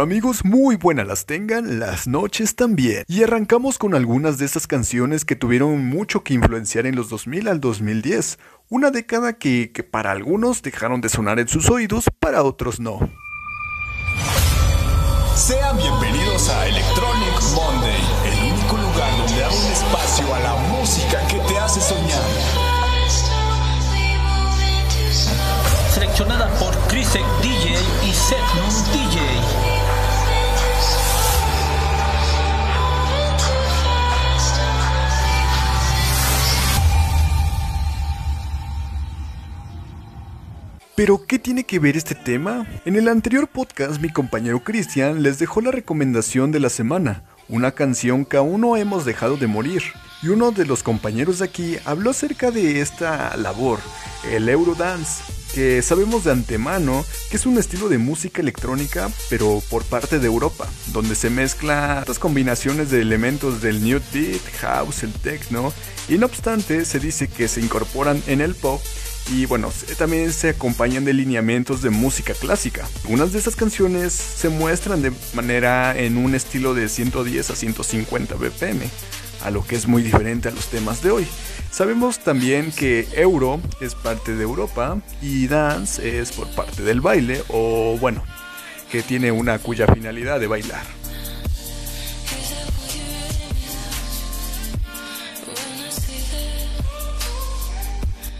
amigos, muy buenas las tengan, las noches también. Y arrancamos con algunas de esas canciones que tuvieron mucho que influenciar en los 2000 al 2010, una década que, que para algunos dejaron de sonar en sus oídos, para otros no. Sean bienvenidos a Electronic Monday, el único lugar donde hay un espacio a la música que te hace soñar. Seleccionada por Chrisek DJ y Seth DJ. Pero, ¿qué tiene que ver este tema? En el anterior podcast, mi compañero Cristian les dejó la recomendación de la semana, una canción que aún no hemos dejado de morir. Y uno de los compañeros de aquí habló acerca de esta labor, el Eurodance, que sabemos de antemano que es un estilo de música electrónica, pero por parte de Europa, donde se mezcla estas combinaciones de elementos del new beat, house, el techno, y no obstante se dice que se incorporan en el pop y bueno, también se acompañan de lineamientos de música clásica. Unas de esas canciones se muestran de manera en un estilo de 110 a 150 BPM, a lo que es muy diferente a los temas de hoy. Sabemos también que Euro es parte de Europa y Dance es por parte del baile o bueno, que tiene una cuya finalidad de bailar.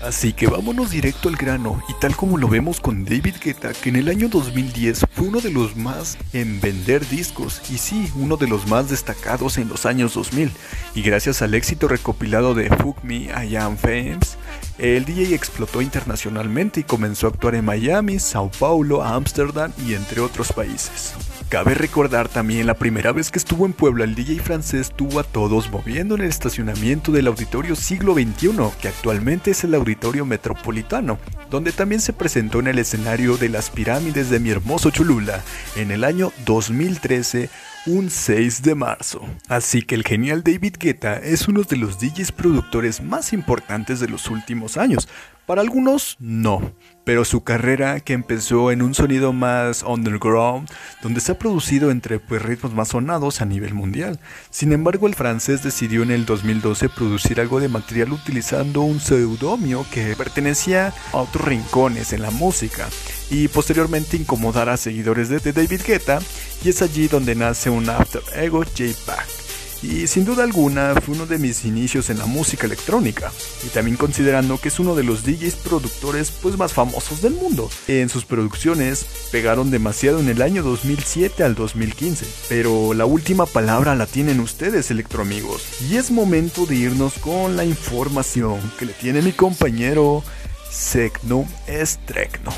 Así que vámonos directo al grano y tal como lo vemos con David Guetta, que en el año 2010 fue uno de los más en vender discos y sí, uno de los más destacados en los años 2000. Y gracias al éxito recopilado de Fuck Me, I Am Famous, el DJ explotó internacionalmente y comenzó a actuar en Miami, Sao Paulo, Ámsterdam y entre otros países. Cabe recordar también la primera vez que estuvo en Puebla, el DJ francés tuvo a todos moviendo en el estacionamiento del Auditorio Siglo XXI, que actualmente es el Auditorio Metropolitano, donde también se presentó en el escenario de las pirámides de mi hermoso Cholula en el año 2013 un 6 de marzo. Así que el genial David Guetta es uno de los DJs productores más importantes de los últimos años, para algunos no, pero su carrera que empezó en un sonido más underground, donde se ha producido entre pues, ritmos más sonados a nivel mundial. Sin embargo, el francés decidió en el 2012 producir algo de material utilizando un pseudónimo que pertenecía a otros rincones en la música y posteriormente incomodar a seguidores de, David Guetta y es allí donde nace un after ego J-Pack y sin duda alguna fue uno de mis inicios en la música electrónica y también considerando que es uno de los DJs productores pues más famosos del mundo. En sus producciones pegaron demasiado en el año 2007 al 2015, pero la última palabra la tienen ustedes electroamigos y es momento de irnos con la información que le tiene mi compañero Secno Estrecno.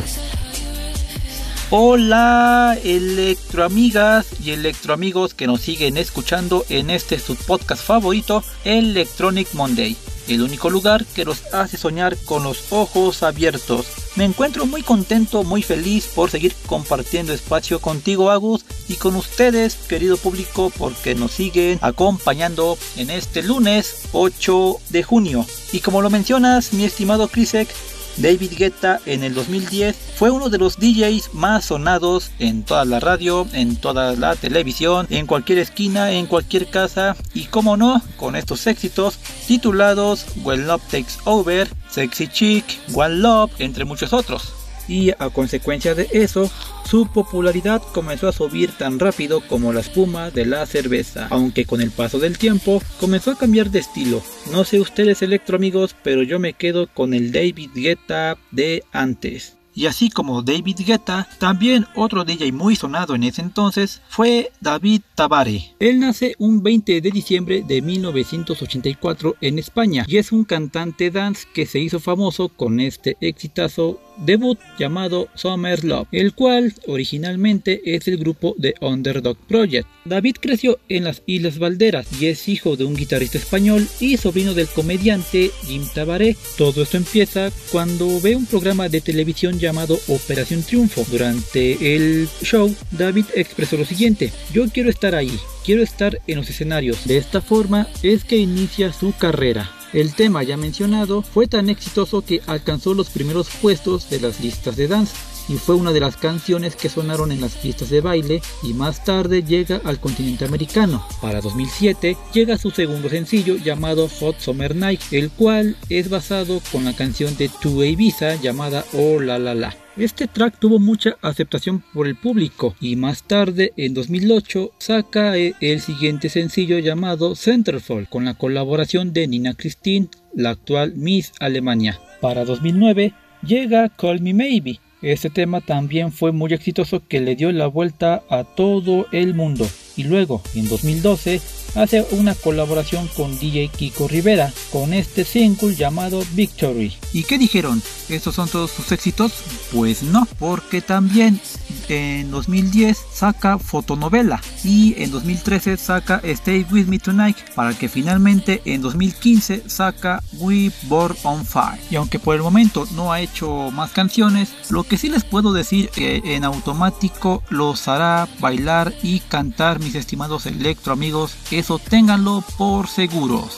Hola electroamigas y electroamigos que nos siguen escuchando en este subpodcast favorito, Electronic Monday, el único lugar que los hace soñar con los ojos abiertos. Me encuentro muy contento, muy feliz por seguir compartiendo espacio contigo Agus y con ustedes querido público porque nos siguen acompañando en este lunes 8 de junio. Y como lo mencionas mi estimado Krisek, David Guetta en el 2010 fue uno de los DJs más sonados en toda la radio, en toda la televisión, en cualquier esquina, en cualquier casa. Y como no, con estos éxitos titulados When Love Takes Over, Sexy Chick, One Love, entre muchos otros y a consecuencia de eso, su popularidad comenzó a subir tan rápido como la espuma de la cerveza, aunque con el paso del tiempo comenzó a cambiar de estilo. No sé ustedes electro amigos, pero yo me quedo con el David Guetta de antes. Y así como David Guetta, también otro DJ muy sonado en ese entonces fue David Tabare. Él nace un 20 de diciembre de 1984 en España y es un cantante dance que se hizo famoso con este exitazo debut llamado Summer Love, el cual originalmente es el grupo de Underdog Project. David creció en las Islas Valderas y es hijo de un guitarrista español y sobrino del comediante Jim Tabaré. Todo esto empieza cuando ve un programa de televisión llamado Operación Triunfo. Durante el show, David expresó lo siguiente, yo quiero estar ahí, quiero estar en los escenarios. De esta forma es que inicia su carrera. El tema ya mencionado fue tan exitoso que alcanzó los primeros puestos de las listas de dance y fue una de las canciones que sonaron en las pistas de baile y más tarde llega al continente americano. Para 2007 llega su segundo sencillo llamado Hot Summer Night, el cual es basado con la canción de Tu Ibiza llamada Oh La La La. Este track tuvo mucha aceptación por el público y más tarde, en 2008, saca e, el siguiente sencillo llamado Centerfold con la colaboración de Nina Christine, la actual Miss Alemania. Para 2009 llega Call Me Maybe. Este tema también fue muy exitoso que le dio la vuelta a todo el mundo. Y luego, en 2012, hace una colaboración con DJ Kiko Rivera con este single llamado Victory. ¿Y qué dijeron? ¿Estos son todos sus éxitos? Pues no, porque también en 2010 saca Fotonovela y en 2013 saca Stay With Me Tonight para que finalmente en 2015 saca We Born On Fire. Y aunque por el momento no ha hecho más canciones, lo que sí les puedo decir que en automático los hará bailar y cantar mis estimados electro amigos, eso ténganlo por seguros.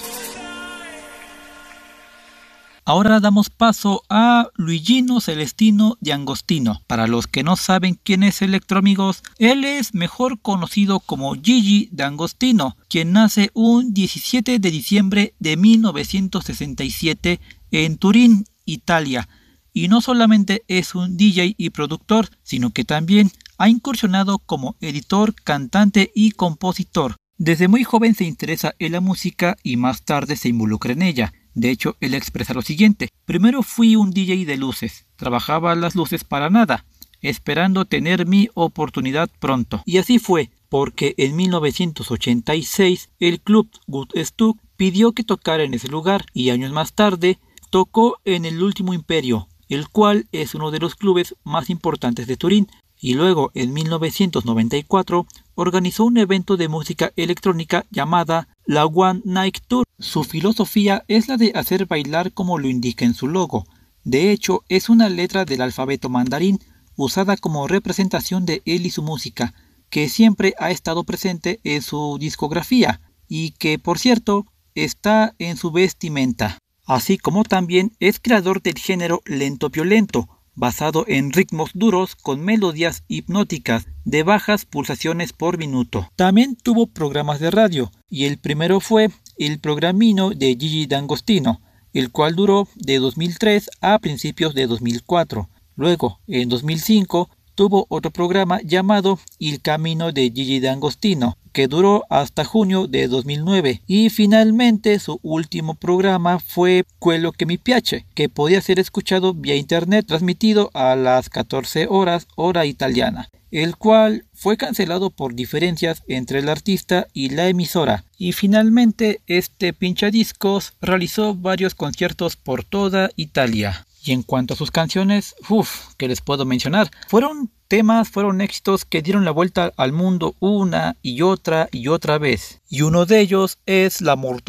Ahora damos paso a Luigino Celestino de Angostino. Para los que no saben quién es Electroamigos, él es mejor conocido como Gigi de Angostino, quien nace un 17 de diciembre de 1967 en Turín, Italia. Y no solamente es un DJ y productor, sino que también ha incursionado como editor, cantante y compositor. Desde muy joven se interesa en la música y más tarde se involucra en ella. De hecho, él expresa lo siguiente. Primero fui un DJ de luces. Trabajaba las luces para nada, esperando tener mi oportunidad pronto. Y así fue, porque en 1986 el club Good Stuck pidió que tocara en ese lugar y años más tarde tocó en el Último Imperio, el cual es uno de los clubes más importantes de Turín, y luego en 1994 organizó un evento de música electrónica llamada la One Night Tour. Su filosofía es la de hacer bailar como lo indica en su logo. De hecho, es una letra del alfabeto mandarín usada como representación de él y su música, que siempre ha estado presente en su discografía y que, por cierto, está en su vestimenta. Así como también es creador del género lento violento, basado en ritmos duros con melodías hipnóticas de bajas pulsaciones por minuto. También tuvo programas de radio, y el primero fue el programino de Gigi D'Angostino, el cual duró de 2003 a principios de 2004. Luego, en 2005, tuvo otro programa llamado El Camino de Gigi D'Angostino, que duró hasta junio de 2009. Y finalmente su último programa fue Quello que mi piace, que podía ser escuchado vía internet transmitido a las 14 horas hora italiana el cual fue cancelado por diferencias entre el artista y la emisora. Y finalmente este pinchadiscos realizó varios conciertos por toda Italia. Y en cuanto a sus canciones, uff, que les puedo mencionar, fueron temas, fueron éxitos que dieron la vuelta al mundo una y otra y otra vez. Y uno de ellos es La Mort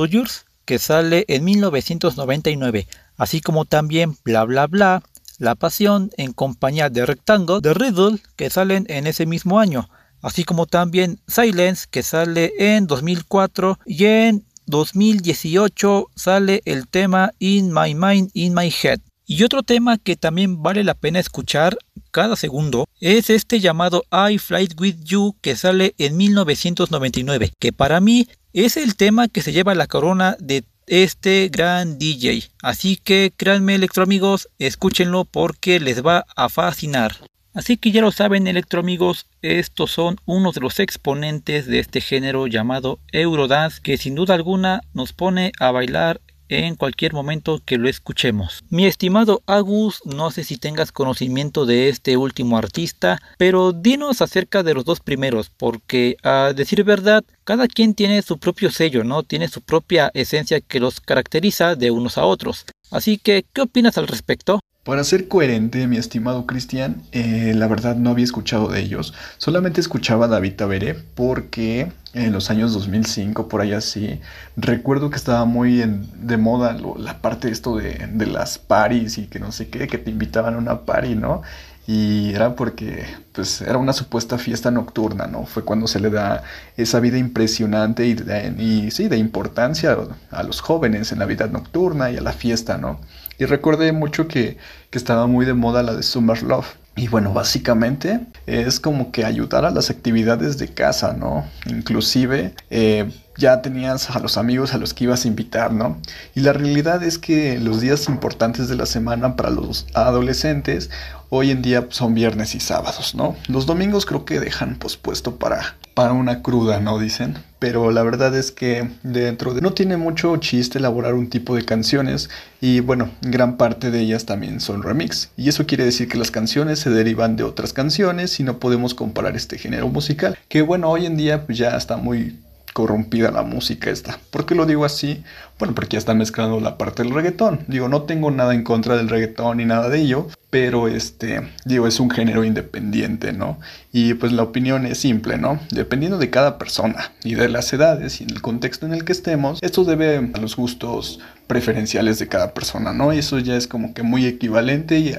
que sale en 1999, así como también Bla Bla Bla, la Pasión en compañía de Rectangle de Riddle que salen en ese mismo año, así como también Silence que sale en 2004 y en 2018 sale el tema In My Mind, In My Head. Y otro tema que también vale la pena escuchar cada segundo es este llamado I Flight With You que sale en 1999, que para mí es el tema que se lleva la corona de este gran DJ. Así que créanme electroamigos, escúchenlo porque les va a fascinar. Así que ya lo saben electroamigos, estos son unos de los exponentes de este género llamado Eurodance que sin duda alguna nos pone a bailar en cualquier momento que lo escuchemos. Mi estimado Agus, no sé si tengas conocimiento de este último artista, pero dinos acerca de los dos primeros, porque a decir verdad, cada quien tiene su propio sello, ¿no? Tiene su propia esencia que los caracteriza de unos a otros. Así que, ¿qué opinas al respecto? Para ser coherente, mi estimado Cristian, eh, la verdad no había escuchado de ellos. Solamente escuchaba a David Taberé porque en los años 2005, por ahí así, recuerdo que estaba muy de moda la parte de esto de, de las paris y que no sé qué, que te invitaban a una party, ¿no? y era porque pues era una supuesta fiesta nocturna, ¿no? Fue cuando se le da esa vida impresionante y, y sí, de importancia a los jóvenes en la vida nocturna y a la fiesta, ¿no? Y recordé mucho que, que estaba muy de moda la de Summer Love. Y bueno, básicamente es como que ayudar a las actividades de casa, ¿no? Inclusive eh, ya tenías a los amigos a los que ibas a invitar, ¿no? Y la realidad es que los días importantes de la semana para los adolescentes hoy en día son viernes y sábados, ¿no? Los domingos creo que dejan pospuesto para, para una cruda, ¿no? Dicen. Pero la verdad es que dentro de... No tiene mucho chiste elaborar un tipo de canciones y bueno, gran parte de ellas también son remix. Y eso quiere decir que las canciones se derivan de otras canciones y no podemos comparar este género musical. Que bueno, hoy en día pues ya está muy corrompida la música esta. ¿Por qué lo digo así? Bueno, porque ya está mezclando la parte del reggaetón. Digo, no tengo nada en contra del reggaetón ni nada de ello, pero este, digo, es un género independiente, ¿no? Y pues la opinión es simple, ¿no? Dependiendo de cada persona y de las edades y el contexto en el que estemos, esto debe a los gustos preferenciales de cada persona, ¿no? Y eso ya es como que muy equivalente y,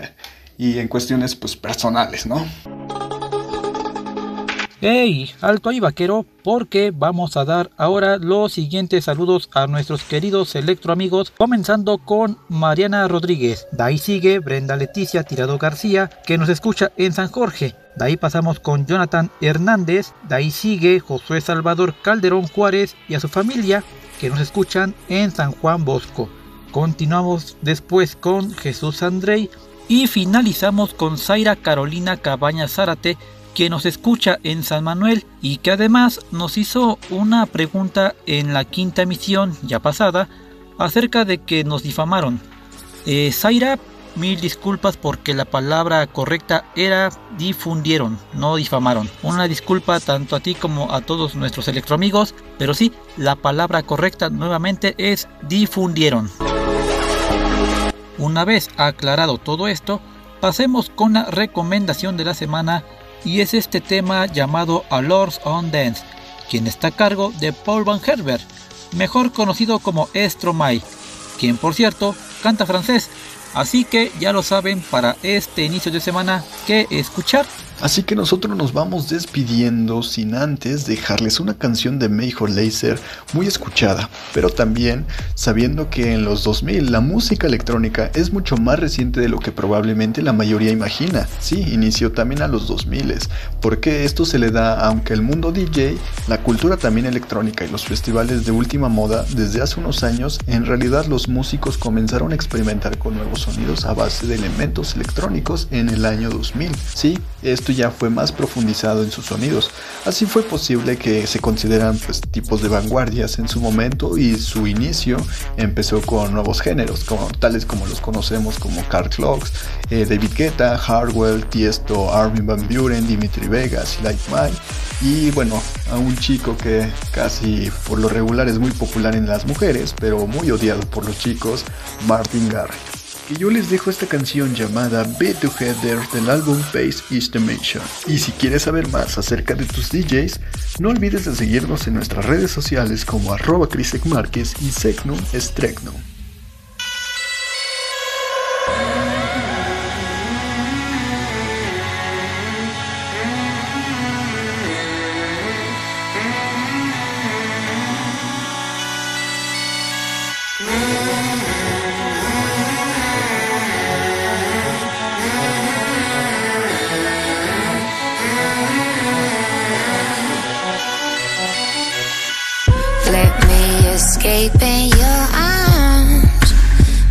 y en cuestiones pues personales, ¿no? ¡Hey! Alto ahí vaquero, porque vamos a dar ahora los siguientes saludos a nuestros queridos electroamigos, comenzando con Mariana Rodríguez. De ahí sigue Brenda Leticia Tirado García, que nos escucha en San Jorge. De ahí pasamos con Jonathan Hernández. De ahí sigue Josué Salvador Calderón Juárez y a su familia, que nos escuchan en San Juan Bosco. Continuamos después con Jesús Andrei y finalizamos con Zaira Carolina Cabaña Zárate que nos escucha en San Manuel y que además nos hizo una pregunta en la quinta emisión ya pasada acerca de que nos difamaron. Eh, Zaira, mil disculpas porque la palabra correcta era difundieron, no difamaron. Una disculpa tanto a ti como a todos nuestros electroamigos, pero sí, la palabra correcta nuevamente es difundieron. Una vez aclarado todo esto, pasemos con la recomendación de la semana y es este tema llamado A Lord's on Dance, quien está a cargo de Paul Van Herbert, mejor conocido como Stromae, quien por cierto canta francés, así que ya lo saben para este inicio de semana que escuchar Así que nosotros nos vamos despidiendo sin antes dejarles una canción de Major Lazer muy escuchada, pero también sabiendo que en los 2000 la música electrónica es mucho más reciente de lo que probablemente la mayoría imagina. Sí, inició también a los 2000, porque esto se le da aunque el mundo DJ, la cultura también electrónica y los festivales de última moda desde hace unos años, en realidad los músicos comenzaron a experimentar con nuevos sonidos a base de elementos electrónicos en el año 2000. Sí, esto ya fue más profundizado en sus sonidos. Así fue posible que se consideran pues, tipos de vanguardias en su momento y su inicio empezó con nuevos géneros, como, tales como los conocemos como Carl Clocks, eh, David Guetta, Hardwell, Tiesto, Armin Van Buren, Dimitri Vegas y Like. Y bueno, a un chico que casi por lo regular es muy popular en las mujeres, pero muy odiado por los chicos, Martin Garrix que yo les dejo esta canción llamada Be Together del álbum Face is Dimension. Y si quieres saber más acerca de tus DJs, no olvides de seguirnos en nuestras redes sociales como arroba Márquez y Secnum Strecnum. Escape in your arms.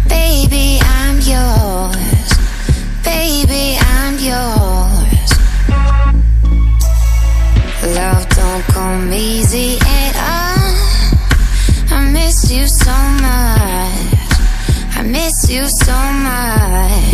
Baby, I'm yours. Baby, I'm yours. Love don't come easy at all. I miss you so much. I miss you so much.